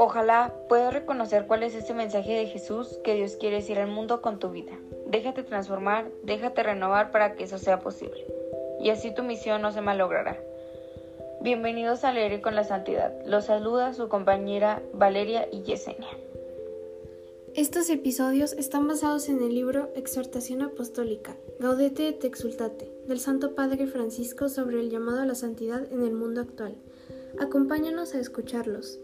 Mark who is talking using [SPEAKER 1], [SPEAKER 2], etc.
[SPEAKER 1] Ojalá puedas reconocer cuál es ese mensaje de Jesús que Dios quiere decir al mundo con tu vida. Déjate transformar, déjate renovar para que eso sea posible. Y así tu misión no se malogrará. Bienvenidos a Leer con la Santidad. Los saluda su compañera Valeria y Yesenia.
[SPEAKER 2] Estos episodios están basados en el libro Exhortación Apostólica, Gaudete et Exultate, del Santo Padre Francisco sobre el llamado a la santidad en el mundo actual. Acompáñanos a escucharlos.